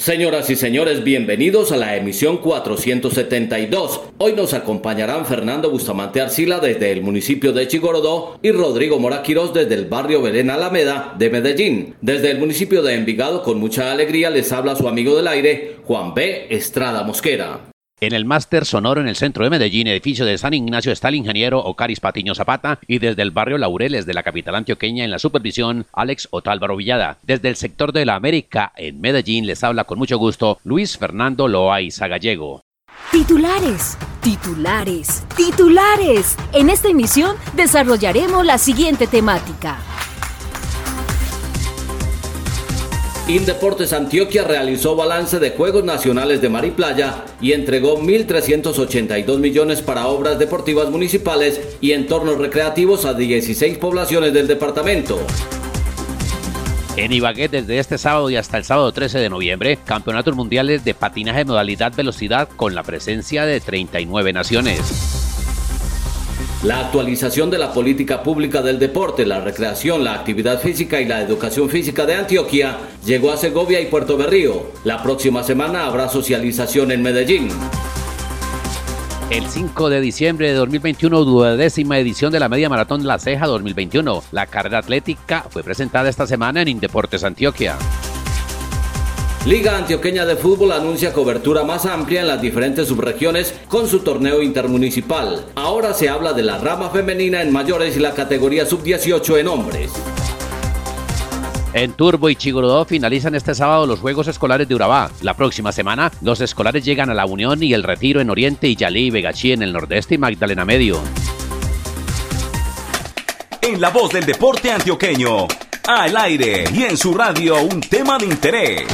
Señoras y señores, bienvenidos a la emisión 472. Hoy nos acompañarán Fernando Bustamante Arcila desde el municipio de Chigorodó y Rodrigo Moraquiros desde el barrio Belén Alameda de Medellín. Desde el municipio de Envigado, con mucha alegría, les habla su amigo del aire, Juan B. Estrada Mosquera. En el Máster Sonoro en el centro de Medellín, edificio de San Ignacio, está el ingeniero Ocaris Patiño Zapata y desde el barrio Laureles de la capital antioqueña en la supervisión, Alex Otálvaro Villada. Desde el sector de la América en Medellín les habla con mucho gusto Luis Fernando Loaiza Gallego. Titulares, titulares, titulares. En esta emisión desarrollaremos la siguiente temática. Indeportes Antioquia realizó balance de Juegos Nacionales de Mar y Playa y entregó 1.382 millones para obras deportivas municipales y entornos recreativos a 16 poblaciones del departamento. En Ibagué, desde este sábado y hasta el sábado 13 de noviembre, campeonatos mundiales de patinaje modalidad velocidad con la presencia de 39 naciones. La actualización de la política pública del deporte, la recreación, la actividad física y la educación física de Antioquia llegó a Segovia y Puerto Berrío. La próxima semana habrá socialización en Medellín. El 5 de diciembre de 2021, duodécima edición de la Media Maratón La Ceja 2021. La carrera atlética fue presentada esta semana en Indeportes Antioquia. Liga Antioqueña de Fútbol anuncia cobertura más amplia en las diferentes subregiones con su torneo intermunicipal. Ahora se habla de la rama femenina en mayores y la categoría sub-18 en hombres. En Turbo y Chigorodó finalizan este sábado los Juegos Escolares de Urabá. La próxima semana, los escolares llegan a La Unión y el Retiro en Oriente y Yalí y Vegachí en el Nordeste y Magdalena Medio. En la voz del deporte antioqueño, al aire y en su radio, un tema de interés.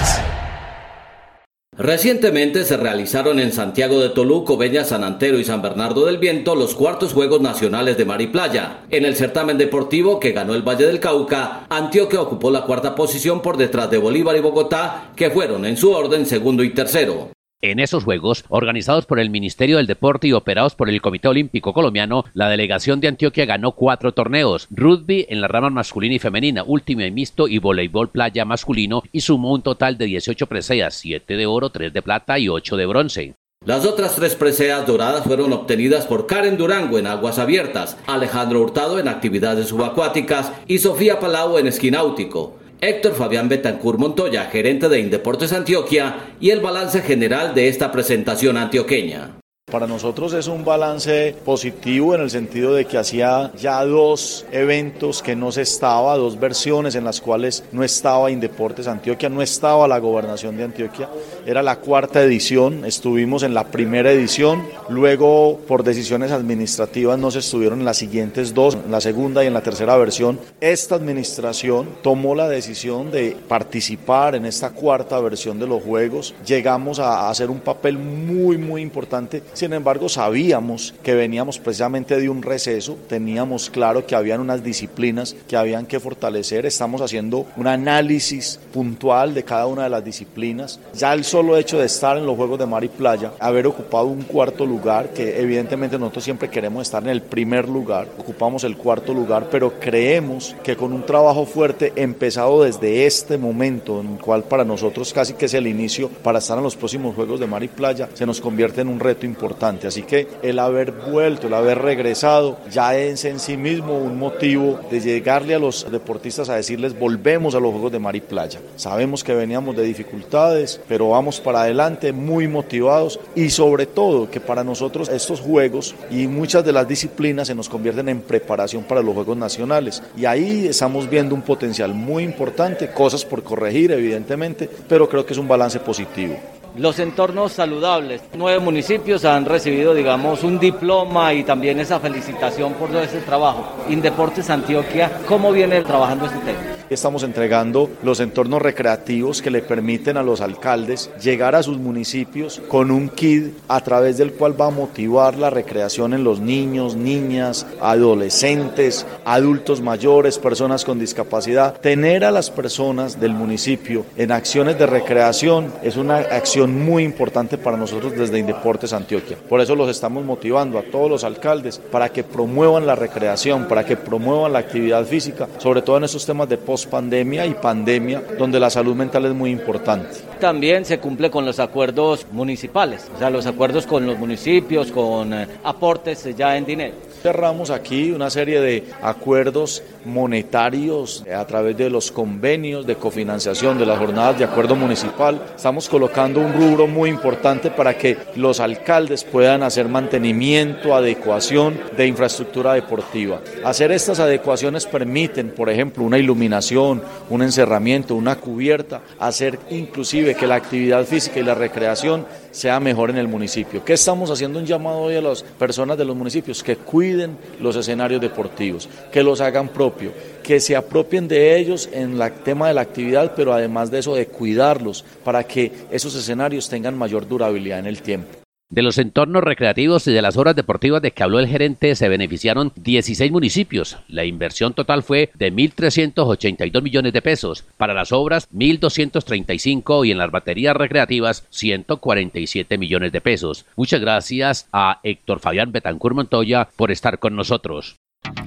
Recientemente se realizaron en Santiago de Toluco, Beña, San Antero y San Bernardo del Viento los cuartos Juegos Nacionales de Mar Playa. En el certamen deportivo que ganó el Valle del Cauca, Antioquia ocupó la cuarta posición por detrás de Bolívar y Bogotá, que fueron en su orden segundo y tercero. En esos Juegos, organizados por el Ministerio del Deporte y operados por el Comité Olímpico Colombiano, la delegación de Antioquia ganó cuatro torneos, rugby en la rama masculina y femenina, último y mixto y voleibol playa masculino y sumó un total de 18 preseas, 7 de oro, 3 de plata y 8 de bronce. Las otras tres preseas doradas fueron obtenidas por Karen Durango en aguas abiertas, Alejandro Hurtado en actividades subacuáticas y Sofía Palau en esquináutico. Héctor Fabián Betancur Montoya, gerente de Indeportes Antioquia, y el balance general de esta presentación antioqueña. Para nosotros es un balance positivo en el sentido de que hacía ya dos eventos que no se estaba, dos versiones en las cuales no estaba Indeportes Antioquia, no estaba la gobernación de Antioquia. Era la cuarta edición, estuvimos en la primera edición, luego por decisiones administrativas no se estuvieron en las siguientes dos, en la segunda y en la tercera versión. Esta administración tomó la decisión de participar en esta cuarta versión de los Juegos. Llegamos a hacer un papel muy, muy importante sin embargo, sabíamos que veníamos precisamente de un receso, teníamos claro que habían unas disciplinas que habían que fortalecer, estamos haciendo un análisis puntual de cada una de las disciplinas. Ya el solo hecho de estar en los Juegos de Mar y Playa, haber ocupado un cuarto lugar, que evidentemente nosotros siempre queremos estar en el primer lugar, ocupamos el cuarto lugar, pero creemos que con un trabajo fuerte empezado desde este momento, en el cual para nosotros casi que es el inicio para estar en los próximos Juegos de Mar y Playa, se nos convierte en un reto importante Así que el haber vuelto, el haber regresado, ya es en sí mismo un motivo de llegarle a los deportistas a decirles volvemos a los Juegos de Mar y Playa. Sabemos que veníamos de dificultades, pero vamos para adelante muy motivados y sobre todo que para nosotros estos Juegos y muchas de las disciplinas se nos convierten en preparación para los Juegos Nacionales. Y ahí estamos viendo un potencial muy importante, cosas por corregir evidentemente, pero creo que es un balance positivo los entornos saludables. Nueve municipios han recibido, digamos, un diploma y también esa felicitación por todo ese trabajo. Indeportes Antioquia, ¿cómo viene trabajando este tema? Estamos entregando los entornos recreativos que le permiten a los alcaldes llegar a sus municipios con un kit a través del cual va a motivar la recreación en los niños, niñas, adolescentes, adultos mayores, personas con discapacidad. Tener a las personas del municipio en acciones de recreación es una acción muy importante para nosotros desde Indeportes Antioquia. Por eso los estamos motivando a todos los alcaldes para que promuevan la recreación, para que promuevan la actividad física, sobre todo en estos temas de post-pandemia y pandemia, donde la salud mental es muy importante. También se cumple con los acuerdos municipales, o sea, los acuerdos con los municipios, con eh, aportes ya en dinero. Cerramos aquí una serie de acuerdos monetarios a través de los convenios de cofinanciación de las jornadas de acuerdo municipal. Estamos colocando un rubro muy importante para que los alcaldes puedan hacer mantenimiento, adecuación de infraestructura deportiva. Hacer estas adecuaciones permiten, por ejemplo, una iluminación, un encerramiento, una cubierta, hacer inclusive que la actividad física y la recreación sea mejor en el municipio. ¿Qué estamos haciendo un llamado hoy a las personas de los municipios? Que cuiden los escenarios deportivos, que los hagan propios, que se apropien de ellos en el tema de la actividad, pero además de eso de cuidarlos para que esos escenarios tengan mayor durabilidad en el tiempo. De los entornos recreativos y de las obras deportivas de que habló el gerente se beneficiaron 16 municipios. La inversión total fue de 1.382 millones de pesos. Para las obras, 1.235 y en las baterías recreativas, 147 millones de pesos. Muchas gracias a Héctor Fabián Betancur Montoya por estar con nosotros.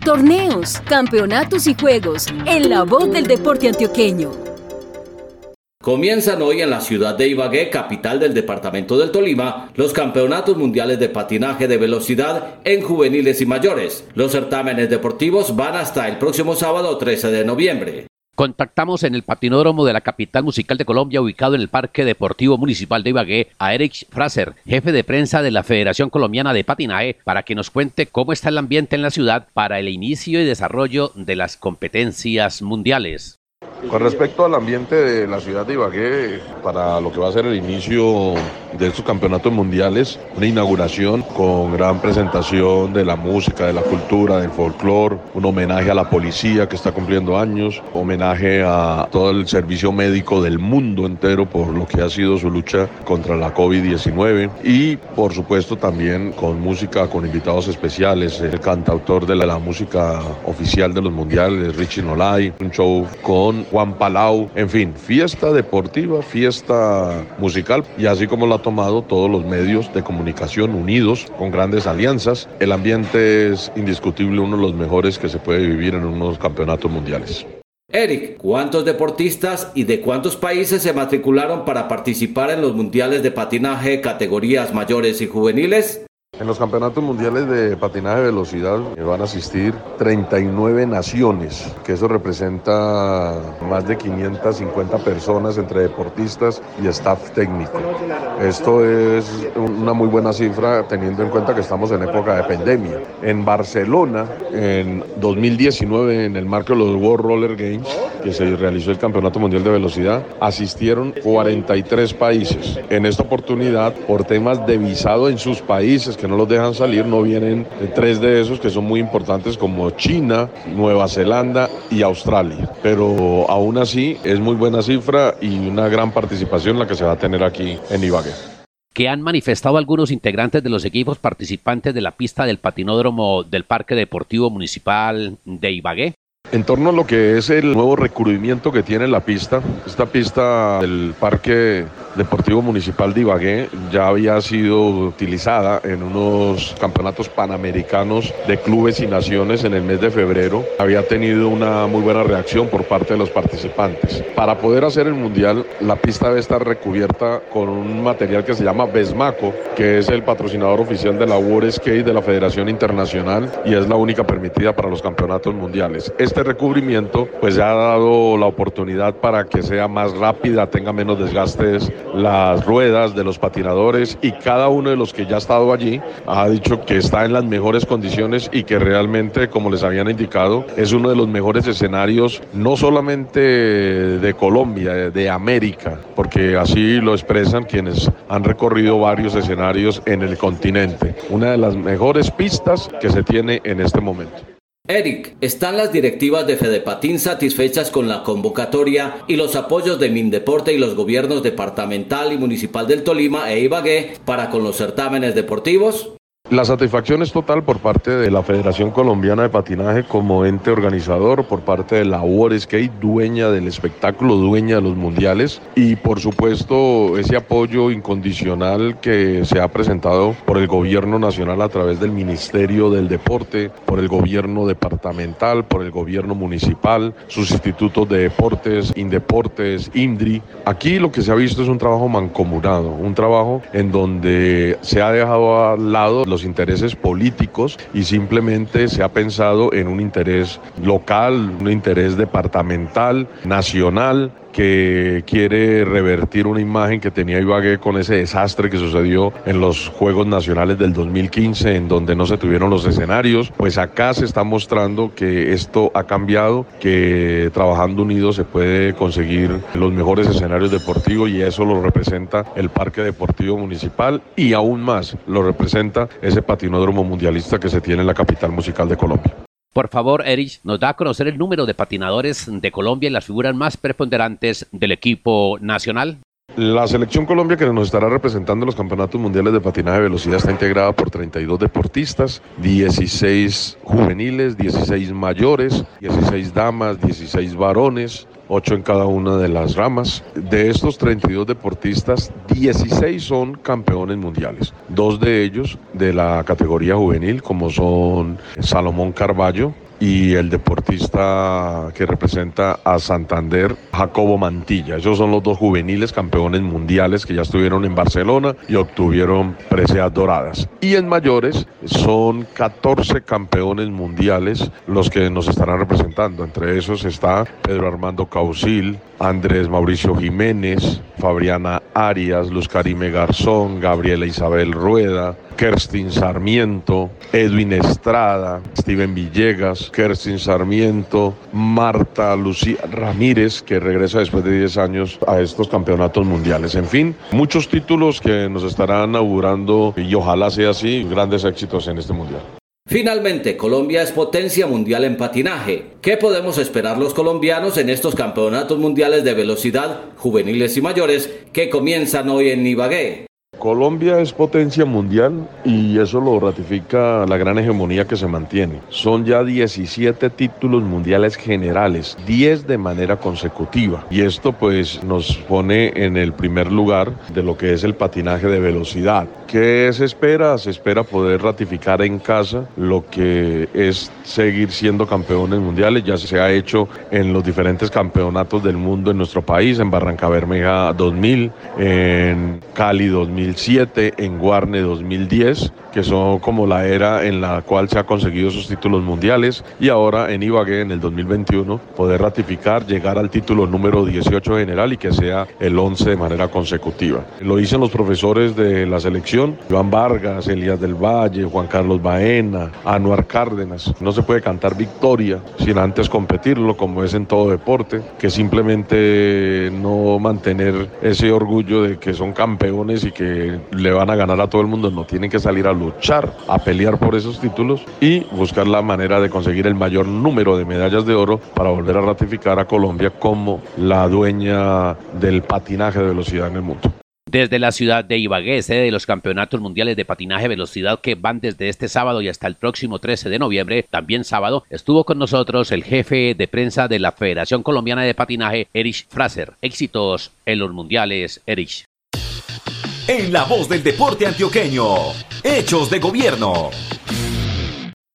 Torneos, campeonatos y juegos en la voz del deporte antioqueño. Comienzan hoy en la ciudad de Ibagué, capital del departamento del Tolima, los campeonatos mundiales de patinaje de velocidad en juveniles y mayores. Los certámenes deportivos van hasta el próximo sábado 13 de noviembre. Contactamos en el patinódromo de la capital musical de Colombia, ubicado en el Parque Deportivo Municipal de Ibagué, a Eric Fraser, jefe de prensa de la Federación Colombiana de Patinaje, para que nos cuente cómo está el ambiente en la ciudad para el inicio y desarrollo de las competencias mundiales. Con respecto al ambiente de la ciudad de Ibagué, para lo que va a ser el inicio de estos campeonatos mundiales, una inauguración con gran presentación de la música, de la cultura, del folclore, un homenaje a la policía que está cumpliendo años, homenaje a todo el servicio médico del mundo entero por lo que ha sido su lucha contra la COVID-19 y por supuesto también con música, con invitados especiales, el cantautor de la, la música oficial de los mundiales, Richie Nolay, un show con Juan Palau, en fin, fiesta deportiva, fiesta musical y así como lo ha tomado todos los medios de comunicación unidos con grandes alianzas, el ambiente es indiscutible uno de los mejores que se puede vivir en unos campeonatos mundiales. Eric, ¿cuántos deportistas y de cuántos países se matricularon para participar en los mundiales de patinaje categorías mayores y juveniles? En los campeonatos mundiales de patinaje de velocidad van a asistir 39 naciones, que eso representa más de 550 personas entre deportistas y staff técnico. Esto es una muy buena cifra teniendo en cuenta que estamos en época de pandemia. En Barcelona, en 2019, en el marco de los World Roller Games, que se realizó el Campeonato Mundial de Velocidad, asistieron 43 países. En esta oportunidad, por temas de visado en sus países, que no los dejan salir, no vienen tres de esos que son muy importantes como China, Nueva Zelanda y Australia. Pero aún así es muy buena cifra y una gran participación la que se va a tener aquí en Ibagué que han manifestado algunos integrantes de los equipos participantes de la pista del patinódromo del Parque Deportivo Municipal de Ibagué. En torno a lo que es el nuevo recubrimiento que tiene la pista, esta pista del Parque Deportivo Municipal de Ibagué ya había sido utilizada en unos campeonatos panamericanos de clubes y naciones en el mes de febrero. Había tenido una muy buena reacción por parte de los participantes. Para poder hacer el mundial, la pista debe estar recubierta con un material que se llama Besmaco, que es el patrocinador oficial de la World Skate de la Federación Internacional y es la única permitida para los campeonatos mundiales. Este recubrimiento pues ya ha dado la oportunidad para que sea más rápida, tenga menos desgastes las ruedas de los patinadores y cada uno de los que ya ha estado allí ha dicho que está en las mejores condiciones y que realmente, como les habían indicado, es uno de los mejores escenarios, no solamente de Colombia, de América, porque así lo expresan quienes han recorrido varios escenarios en el continente. Una de las mejores pistas que se tiene en este momento. Eric, ¿están las directivas de Fedepatín satisfechas con la convocatoria y los apoyos de Mindeporte y los gobiernos departamental y municipal del Tolima e Ibagué para con los certámenes deportivos? La satisfacción es total por parte de la Federación Colombiana de Patinaje como ente organizador, por parte de la World Skate, dueña del espectáculo, dueña de los mundiales y por supuesto ese apoyo incondicional que se ha presentado por el gobierno nacional a través del Ministerio del Deporte, por el gobierno departamental, por el gobierno municipal, sus institutos de deportes, Indeportes, INDRI. Aquí lo que se ha visto es un trabajo mancomunado, un trabajo en donde se ha dejado al lado los intereses políticos y simplemente se ha pensado en un interés local, un interés departamental, nacional, que quiere revertir una imagen que tenía Ibagué con ese desastre que sucedió en los Juegos Nacionales del 2015, en donde no se tuvieron los escenarios. Pues acá se está mostrando que esto ha cambiado, que trabajando unidos se puede conseguir los mejores escenarios deportivos y eso lo representa el Parque Deportivo Municipal y aún más lo representa ese patinódromo mundialista que se tiene en la capital musical de Colombia. Por favor, Erich, nos da a conocer el número de patinadores de Colombia y las figuras más preponderantes del equipo nacional. La selección Colombia que nos estará representando en los campeonatos mundiales de patinaje de velocidad está integrada por 32 deportistas, 16 juveniles, 16 mayores, 16 damas, 16 varones, 8 en cada una de las ramas. De estos 32 deportistas, 16 son campeones mundiales. Dos de ellos de la categoría juvenil, como son Salomón Carballo, y el deportista que representa a Santander, Jacobo Mantilla. Esos son los dos juveniles campeones mundiales que ya estuvieron en Barcelona y obtuvieron preseas doradas. Y en mayores son 14 campeones mundiales los que nos estarán representando. Entre esos está Pedro Armando Causil, Andrés Mauricio Jiménez, Fabriana Arias, Luz Karime Garzón, Gabriela Isabel Rueda, Kerstin Sarmiento, Edwin Estrada, Steven Villegas, Kerstin Sarmiento, Marta Lucía Ramírez, que regresa después de 10 años a estos campeonatos mundiales. En fin, muchos títulos que nos estarán augurando y ojalá sea así, grandes éxitos en este mundial. Finalmente, Colombia es potencia mundial en patinaje. ¿Qué podemos esperar los colombianos en estos campeonatos mundiales de velocidad juveniles y mayores que comienzan hoy en Ibagué? Colombia es potencia mundial y eso lo ratifica la gran hegemonía que se mantiene. Son ya 17 títulos mundiales generales, 10 de manera consecutiva. Y esto pues nos pone en el primer lugar de lo que es el patinaje de velocidad. ¿Qué se espera? Se espera poder ratificar en casa lo que es seguir siendo campeones mundiales. Ya se ha hecho en los diferentes campeonatos del mundo en nuestro país, en Barranca Bermeja 2000, en Cali 2000 2007, en Guarne 2010, que son como la era en la cual se ha conseguido esos títulos mundiales, y ahora en Ibagué en el 2021 poder ratificar, llegar al título número 18 general y que sea el 11 de manera consecutiva. Lo dicen los profesores de la selección, Joan Vargas, Elías del Valle, Juan Carlos Baena, Anuar Cárdenas. No se puede cantar victoria sin antes competirlo, como es en todo deporte, que simplemente no mantener ese orgullo de que son campeones y que le van a ganar a todo el mundo, no tienen que salir a luchar, a pelear por esos títulos y buscar la manera de conseguir el mayor número de medallas de oro para volver a ratificar a Colombia como la dueña del patinaje de velocidad en el mundo. Desde la ciudad de Ibagué, sede de los campeonatos mundiales de patinaje velocidad que van desde este sábado y hasta el próximo 13 de noviembre, también sábado, estuvo con nosotros el jefe de prensa de la Federación Colombiana de Patinaje, Erich Fraser. Éxitos en los mundiales, Erich en la voz del deporte antioqueño. Hechos de gobierno.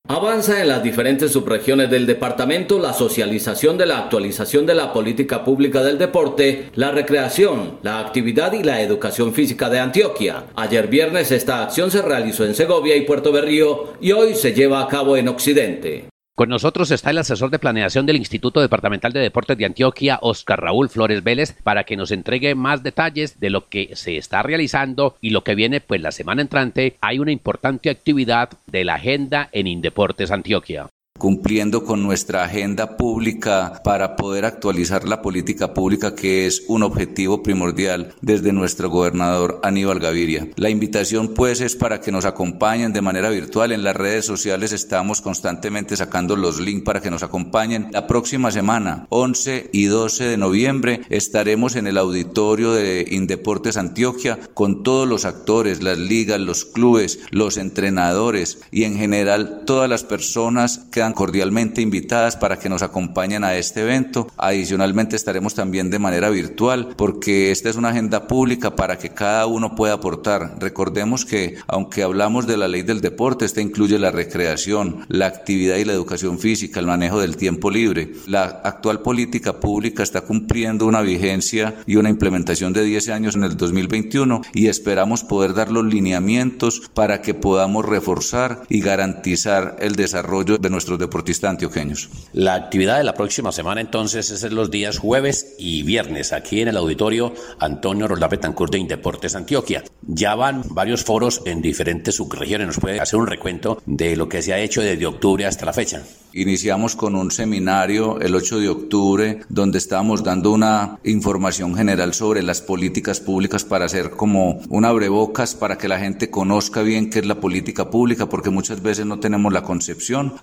Avanza en las diferentes subregiones del departamento la socialización de la actualización de la política pública del deporte, la recreación, la actividad y la educación física de Antioquia. Ayer viernes esta acción se realizó en Segovia y Puerto Berrío y hoy se lleva a cabo en Occidente. Con nosotros está el asesor de planeación del Instituto Departamental de Deportes de Antioquia, Oscar Raúl Flores Vélez, para que nos entregue más detalles de lo que se está realizando y lo que viene, pues la semana entrante hay una importante actividad de la agenda en Indeportes Antioquia. Cumpliendo con nuestra agenda pública para poder actualizar la política pública que es un objetivo primordial desde nuestro gobernador Aníbal Gaviria. La invitación pues es para que nos acompañen de manera virtual en las redes sociales estamos constantemente sacando los links para que nos acompañen. La próxima semana, 11 y 12 de noviembre, estaremos en el auditorio de Indeportes Antioquia con todos los actores, las ligas, los clubes, los entrenadores y en general todas las personas que cordialmente invitadas para que nos acompañen a este evento. Adicionalmente estaremos también de manera virtual porque esta es una agenda pública para que cada uno pueda aportar. Recordemos que aunque hablamos de la ley del deporte, esta incluye la recreación, la actividad y la educación física, el manejo del tiempo libre. La actual política pública está cumpliendo una vigencia y una implementación de 10 años en el 2021 y esperamos poder dar los lineamientos para que podamos reforzar y garantizar el desarrollo de nuestros deportistas antioqueños. La actividad de la próxima semana entonces es en los días jueves y viernes aquí en el auditorio Antonio Roldán Betancourt de Indeportes Antioquia. Ya van varios foros en diferentes subregiones. ¿Nos puede hacer un recuento de lo que se ha hecho desde octubre hasta la fecha? Iniciamos con un seminario el 8 de octubre donde estábamos dando una información general sobre las políticas públicas para hacer como un abrebocas para que la gente conozca bien qué es la política pública porque muchas veces no tenemos la concepción.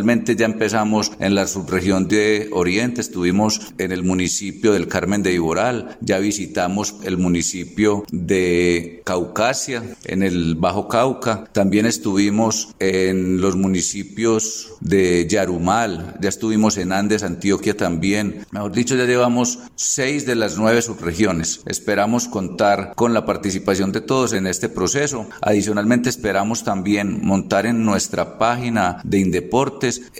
Ya empezamos en la subregión de Oriente, estuvimos en el municipio del Carmen de Iboral, ya visitamos el municipio de Caucasia, en el Bajo Cauca, también estuvimos en los municipios de Yarumal, ya estuvimos en Andes, Antioquia también. Mejor dicho, ya llevamos seis de las nueve subregiones. Esperamos contar con la participación de todos en este proceso. Adicionalmente, esperamos también montar en nuestra página de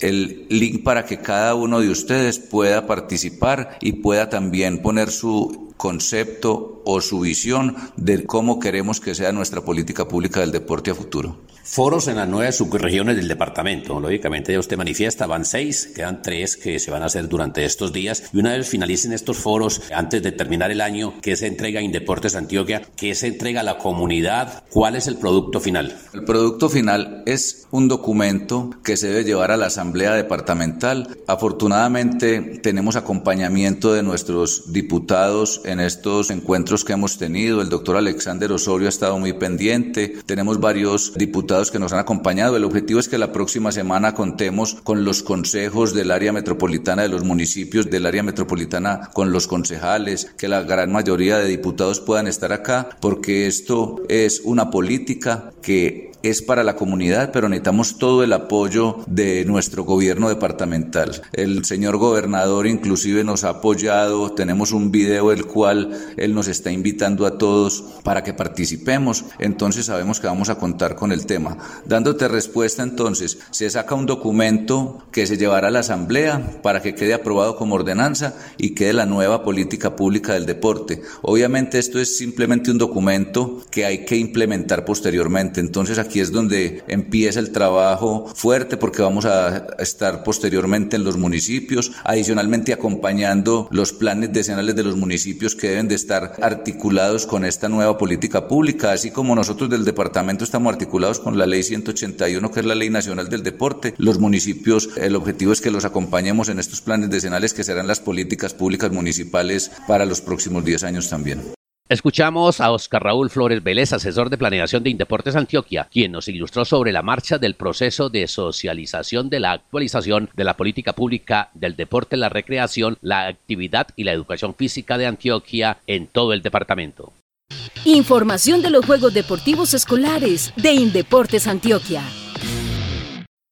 El link para que cada uno de ustedes pueda participar y pueda también poner su concepto o su visión de cómo queremos que sea nuestra política pública del deporte a futuro. Foros en las nueve subregiones del departamento. Lógicamente ya usted manifiesta, van seis, quedan tres que se van a hacer durante estos días. Y una vez finalicen estos foros, antes de terminar el año, ¿qué se entrega en Deportes Antioquia? ¿Qué se entrega a la comunidad? ¿Cuál es el producto final? El producto final es un documento que se debe llevar a la Asamblea Departamental. Afortunadamente tenemos acompañamiento de nuestros diputados en estos encuentros que hemos tenido. El doctor Alexander Osorio ha estado muy pendiente. Tenemos varios diputados que nos han acompañado. El objetivo es que la próxima semana contemos con los consejos del área metropolitana de los municipios, del área metropolitana con los concejales, que la gran mayoría de diputados puedan estar acá, porque esto es una política que es para la comunidad, pero necesitamos todo el apoyo de nuestro gobierno departamental. El señor gobernador inclusive nos ha apoyado, tenemos un video el cual él nos está invitando a todos para que participemos, entonces sabemos que vamos a contar con el tema. Dándote respuesta entonces, se saca un documento que se llevará a la asamblea para que quede aprobado como ordenanza y quede la nueva política pública del deporte. Obviamente esto es simplemente un documento que hay que implementar posteriormente, entonces aquí aquí es donde empieza el trabajo fuerte porque vamos a estar posteriormente en los municipios, adicionalmente acompañando los planes decenales de los municipios que deben de estar articulados con esta nueva política pública, así como nosotros del departamento estamos articulados con la ley 181 que es la ley nacional del deporte. Los municipios, el objetivo es que los acompañemos en estos planes decenales que serán las políticas públicas municipales para los próximos 10 años también. Escuchamos a Oscar Raúl Flores Vélez, asesor de planeación de Indeportes Antioquia, quien nos ilustró sobre la marcha del proceso de socialización de la actualización de la política pública del deporte, la recreación, la actividad y la educación física de Antioquia en todo el departamento. Información de los Juegos Deportivos Escolares de Indeportes Antioquia.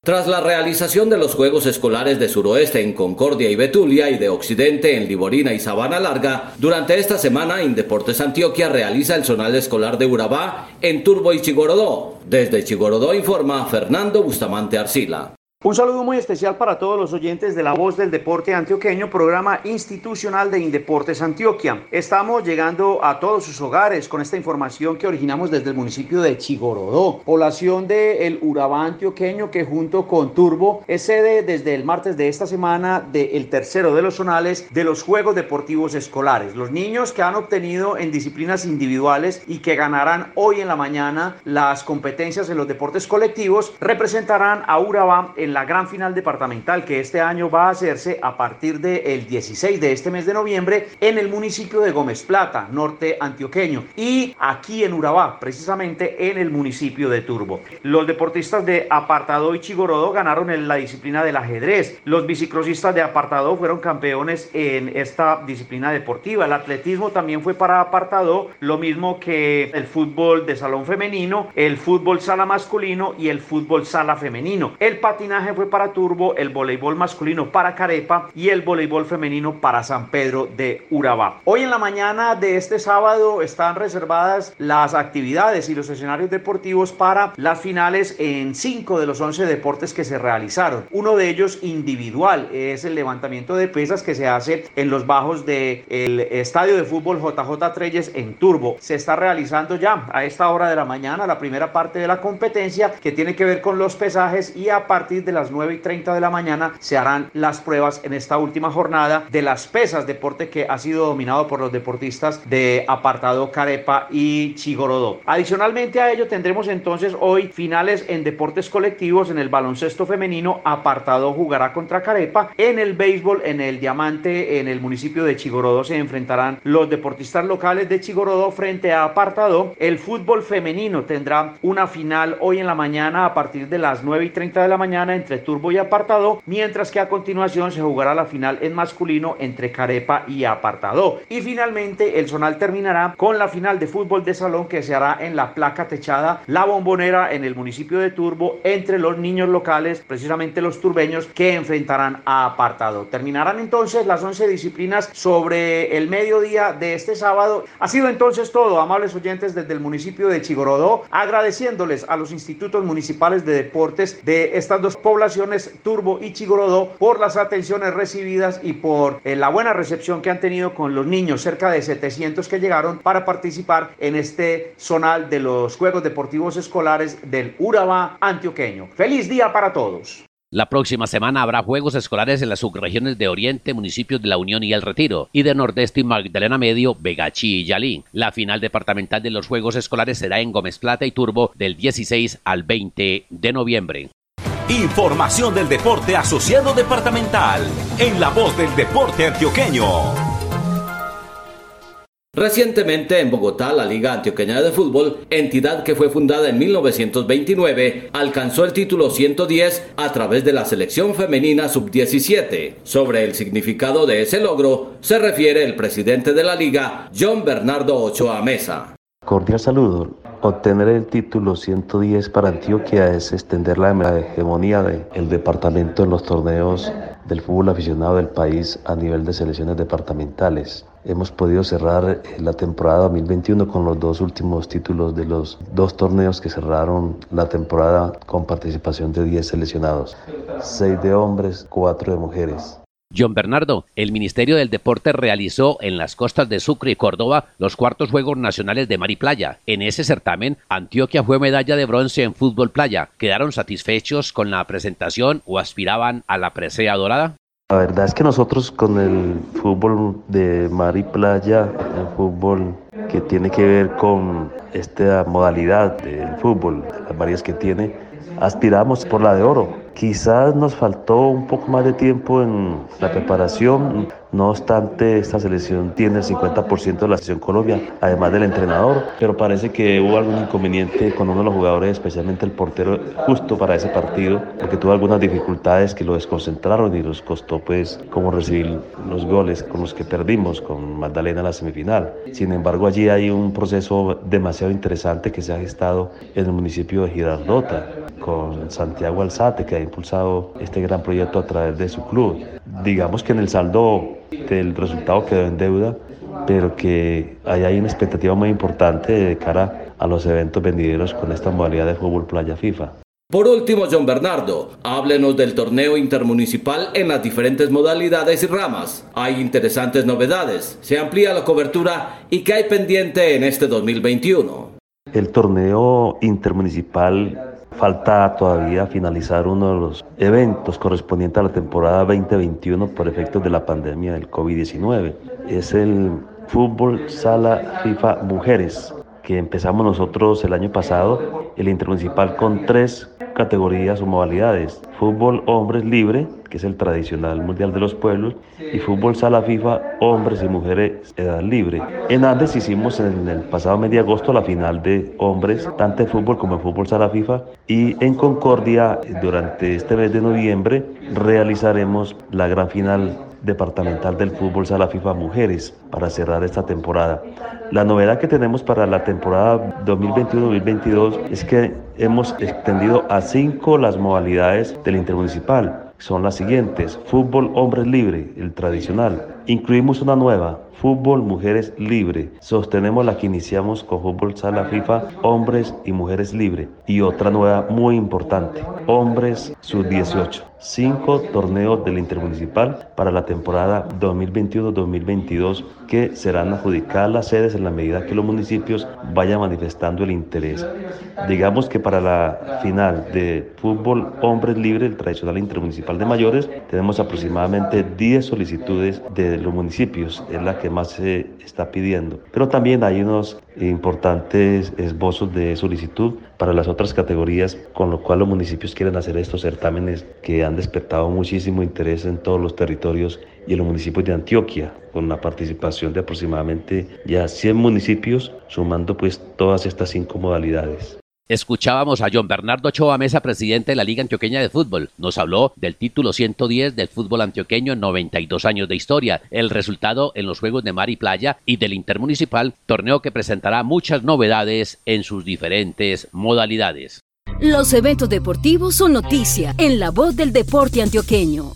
Tras la realización de los Juegos Escolares de Suroeste en Concordia y Betulia y de Occidente en Liborina y Sabana Larga, durante esta semana Indeportes Antioquia realiza el zonal escolar de Urabá en Turbo y Chigorodó. Desde Chigorodó informa Fernando Bustamante Arcila. Un saludo muy especial para todos los oyentes de La Voz del Deporte Antioqueño, programa institucional de Indeportes Antioquia. Estamos llegando a todos sus hogares con esta información que originamos desde el municipio de Chigorodó, población de el Urabá antioqueño que junto con Turbo es sede desde el martes de esta semana del tercero de los zonales de los Juegos Deportivos Escolares. Los niños que han obtenido en disciplinas individuales y que ganarán hoy en la mañana las competencias en los deportes colectivos representarán a Urabá en en la gran final departamental que este año va a hacerse a partir del 16 de este mes de noviembre en el municipio de Gómez Plata, norte antioqueño, y aquí en Urabá, precisamente en el municipio de Turbo. Los deportistas de Apartado y Chigorodó ganaron en la disciplina del ajedrez. Los bicicrosistas de Apartado fueron campeones en esta disciplina deportiva. El atletismo también fue para Apartado, lo mismo que el fútbol de salón femenino, el fútbol sala masculino y el fútbol sala femenino. El patinaje fue para Turbo, el voleibol masculino para Carepa y el voleibol femenino para San Pedro de Urabá. Hoy en la mañana de este sábado están reservadas las actividades y los escenarios deportivos para las finales en cinco de los 11 deportes que se realizaron. Uno de ellos individual es el levantamiento de pesas que se hace en los bajos del estadio de fútbol JJ Treyes en Turbo. Se está realizando ya a esta hora de la mañana la primera parte de la competencia que tiene que ver con los pesajes y a partir de las 9 y 30 de la mañana se harán las pruebas en esta última jornada de las pesas, deporte que ha sido dominado por los deportistas de apartado Carepa y Chigorodó. Adicionalmente a ello tendremos entonces hoy finales en deportes colectivos en el baloncesto femenino, apartado jugará contra Carepa, en el béisbol en el Diamante en el municipio de Chigorodó se enfrentarán los deportistas locales de Chigorodó frente a apartado, el fútbol femenino tendrá una final hoy en la mañana a partir de las 9 y 30 de la mañana entre Turbo y Apartado, mientras que a continuación se jugará la final en masculino entre Carepa y Apartado. Y finalmente el zonal terminará con la final de fútbol de salón que se hará en la placa techada La Bombonera en el municipio de Turbo entre los niños locales, precisamente los turbeños que enfrentarán a Apartado. Terminarán entonces las 11 disciplinas sobre el mediodía de este sábado. Ha sido entonces todo, amables oyentes desde el municipio de Chigorodó, agradeciéndoles a los institutos municipales de deportes de estas dos poblaciones, Turbo y Chigorodó, por las atenciones recibidas y por eh, la buena recepción que han tenido con los niños, cerca de 700 que llegaron para participar en este zonal de los Juegos Deportivos Escolares del Urabá antioqueño. Feliz día para todos. La próxima semana habrá juegos escolares en las subregiones de Oriente, municipios de La Unión y El Retiro, y de Nordeste y Magdalena Medio, Vegachi y Yalí. La final departamental de los Juegos Escolares será en Gómez Plata y Turbo del 16 al 20 de noviembre. Información del deporte asociado departamental en la voz del deporte antioqueño. Recientemente en Bogotá, la Liga Antioqueña de Fútbol, entidad que fue fundada en 1929, alcanzó el título 110 a través de la selección femenina sub-17. Sobre el significado de ese logro, se refiere el presidente de la liga, John Bernardo Ochoa Mesa. Cordial saludo. Obtener el título 110 para Antioquia es extender la hegemonía del departamento en los torneos del fútbol aficionado del país a nivel de selecciones departamentales. Hemos podido cerrar eh, la temporada 2021 con los dos últimos títulos de los dos torneos que cerraron la temporada con participación de 10 seleccionados, 6 de hombres, 4 de mujeres. John Bernardo, el Ministerio del Deporte realizó en las costas de Sucre y Córdoba los cuartos Juegos Nacionales de Mar Playa. En ese certamen, Antioquia fue medalla de bronce en fútbol playa. ¿Quedaron satisfechos con la presentación o aspiraban a la presea dorada? La verdad es que nosotros con el fútbol de mar y playa, el fútbol que tiene que ver con esta modalidad del fútbol, las varias que tiene, aspiramos por la de oro. Quizás nos faltó un poco más de tiempo en la preparación, no obstante esta selección tiene el 50% de la selección Colombia, además del entrenador, pero parece que hubo algún inconveniente con uno de los jugadores, especialmente el portero, justo para ese partido, porque tuvo algunas dificultades que lo desconcentraron y nos costó pues como recibir los goles con los que perdimos con Magdalena en la semifinal. Sin embargo, allí hay un proceso demasiado interesante que se ha gestado en el municipio de Girardota, con Santiago Alzate, que ha impulsado este gran proyecto a través de su club. Digamos que en el saldo del resultado quedó en deuda, pero que ahí hay una expectativa muy importante de cara a los eventos venideros con esta modalidad de fútbol playa FIFA. Por último, John Bernardo, háblenos del torneo intermunicipal en las diferentes modalidades y ramas. Hay interesantes novedades, se amplía la cobertura y qué hay pendiente en este 2021. El torneo intermunicipal Falta todavía finalizar uno de los eventos correspondientes a la temporada 2021 por efectos de la pandemia del COVID-19. Es el fútbol sala FIFA Mujeres, que empezamos nosotros el año pasado el intermunicipal con tres categorías o modalidades. Fútbol hombres libre, que es el tradicional mundial de los pueblos, y fútbol sala FIFA hombres y mujeres edad libre. En Andes hicimos en el pasado mes de agosto la final de hombres, tanto de fútbol como fútbol sala FIFA, y en Concordia durante este mes de noviembre realizaremos la gran final departamental del fútbol sala FIFA Mujeres para cerrar esta temporada. La novedad que tenemos para la temporada 2021-2022 es que hemos extendido a cinco las modalidades del intermunicipal. Son las siguientes, fútbol hombres libre, el tradicional. Incluimos una nueva, fútbol mujeres libre. Sostenemos la que iniciamos con fútbol sala FIFA, hombres y mujeres libre. Y otra nueva muy importante, hombres sub-18 cinco torneos del Intermunicipal para la temporada 2021-2022 que serán adjudicadas las sedes en la medida que los municipios vayan manifestando el interés. Digamos que para la final de fútbol hombres libre, el tradicional intermunicipal de mayores, tenemos aproximadamente 10 solicitudes de los municipios, es la que más se está pidiendo. Pero también hay unos importantes esbozos de solicitud para las otras categorías, con lo cual los municipios quieren hacer estos certámenes que han despertado muchísimo interés en todos los territorios y en los municipios de Antioquia, con una participación de aproximadamente ya 100 municipios, sumando pues todas estas cinco modalidades. Escuchábamos a John Bernardo Ochoa Mesa, presidente de la Liga Antioqueña de Fútbol. Nos habló del título 110 del fútbol antioqueño en 92 años de historia, el resultado en los Juegos de Mar y Playa y del Intermunicipal, torneo que presentará muchas novedades en sus diferentes modalidades. Los eventos deportivos son noticia en la voz del deporte antioqueño.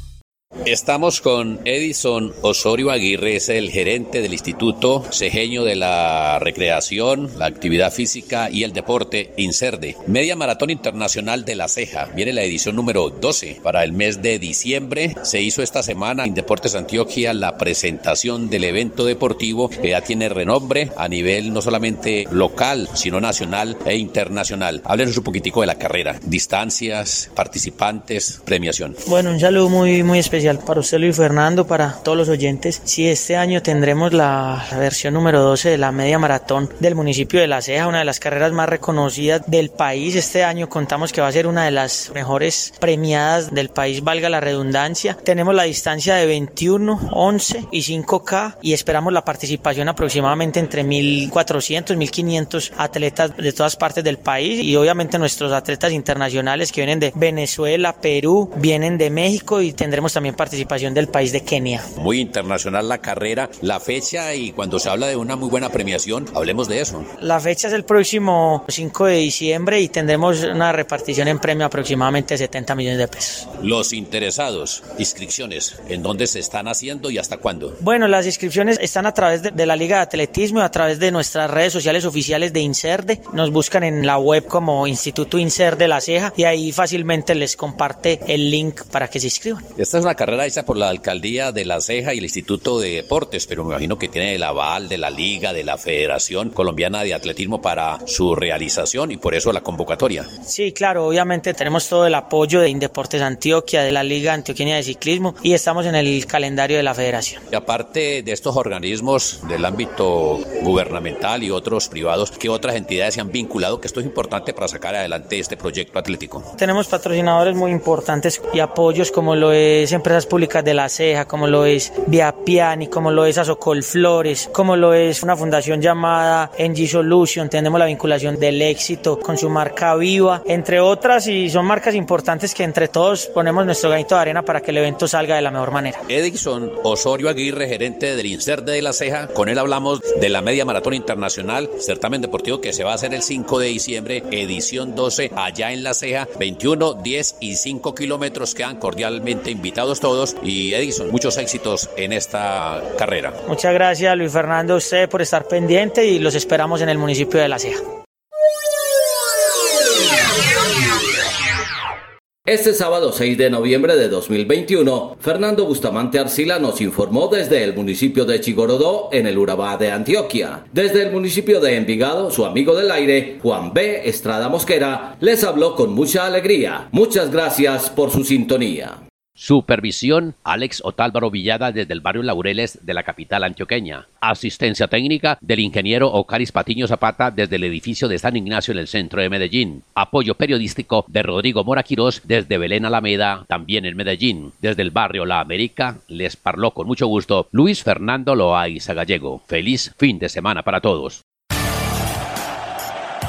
Estamos con Edison Osorio Aguirre, es el gerente del Instituto Cejeño de la Recreación, la Actividad Física y el Deporte, INCERDE. Media Maratón Internacional de la Ceja. Viene la edición número 12 para el mes de diciembre. Se hizo esta semana en Deportes Antioquia la presentación del evento deportivo que ya tiene renombre a nivel no solamente local, sino nacional e internacional. Háblenos un poquitico de la carrera, distancias, participantes, premiación. Bueno, un saludo muy, muy especial para usted Luis Fernando, para todos los oyentes. Si este año tendremos la versión número 12 de la media maratón del municipio de La Ceja, una de las carreras más reconocidas del país. Este año contamos que va a ser una de las mejores premiadas del país, valga la redundancia. Tenemos la distancia de 21, 11 y 5K y esperamos la participación aproximadamente entre 1.400, 1.500 atletas de todas partes del país y obviamente nuestros atletas internacionales que vienen de Venezuela, Perú, vienen de México y tendremos también participación del país de Kenia. Muy internacional la carrera, la fecha y cuando se habla de una muy buena premiación, hablemos de eso. La fecha es el próximo 5 de diciembre y tendremos una repartición en premio aproximadamente de 70 millones de pesos. Los interesados, inscripciones, ¿en dónde se están haciendo y hasta cuándo? Bueno, las inscripciones están a través de, de la Liga de Atletismo y a través de nuestras redes sociales oficiales de INCERDE. Nos buscan en la web como Instituto INCERDE La Ceja y ahí fácilmente les comparte el link para que se inscriban. Esta es una carrera hecha por la alcaldía de La Ceja y el Instituto de Deportes, pero me imagino que tiene el aval de la Liga, de la Federación Colombiana de Atletismo para su realización y por eso la convocatoria. Sí, claro, obviamente tenemos todo el apoyo de Indeportes Antioquia, de la Liga Antioqueña de Ciclismo y estamos en el calendario de la Federación. Y aparte de estos organismos del ámbito gubernamental y otros privados, ¿qué otras entidades se han vinculado? Que esto es importante para sacar adelante este proyecto atlético. Tenemos patrocinadores muy importantes y apoyos como lo es Empresas públicas de La Ceja, como lo es Via Piani, como lo es Azocol Flores, como lo es una fundación llamada NG Solution, tenemos la vinculación del éxito con su marca Viva, entre otras, y son marcas importantes que entre todos ponemos nuestro granito de arena para que el evento salga de la mejor manera. Edison Osorio Aguirre, gerente del INSERDE de La Ceja, con él hablamos de la Media Maratón Internacional, certamen deportivo que se va a hacer el 5 de diciembre, edición 12, allá en La Ceja, 21, 10 y 5 kilómetros, quedan cordialmente invitados todos y Edison, muchos éxitos en esta carrera. Muchas gracias Luis Fernando, a usted por estar pendiente y los esperamos en el municipio de La Ceja. Este sábado 6 de noviembre de 2021, Fernando Bustamante Arcila nos informó desde el municipio de Chigorodó, en el Urabá de Antioquia. Desde el municipio de Envigado, su amigo del aire, Juan B. Estrada Mosquera, les habló con mucha alegría. Muchas gracias por su sintonía. Supervisión, Alex Otálvaro Villada desde el barrio Laureles de la capital antioqueña. Asistencia técnica del ingeniero Ocaris Patiño Zapata desde el edificio de San Ignacio en el centro de Medellín. Apoyo periodístico de Rodrigo Mora Quirós desde Belén Alameda, también en Medellín. Desde el barrio La América les parló con mucho gusto Luis Fernando Loaiza Gallego. Feliz fin de semana para todos.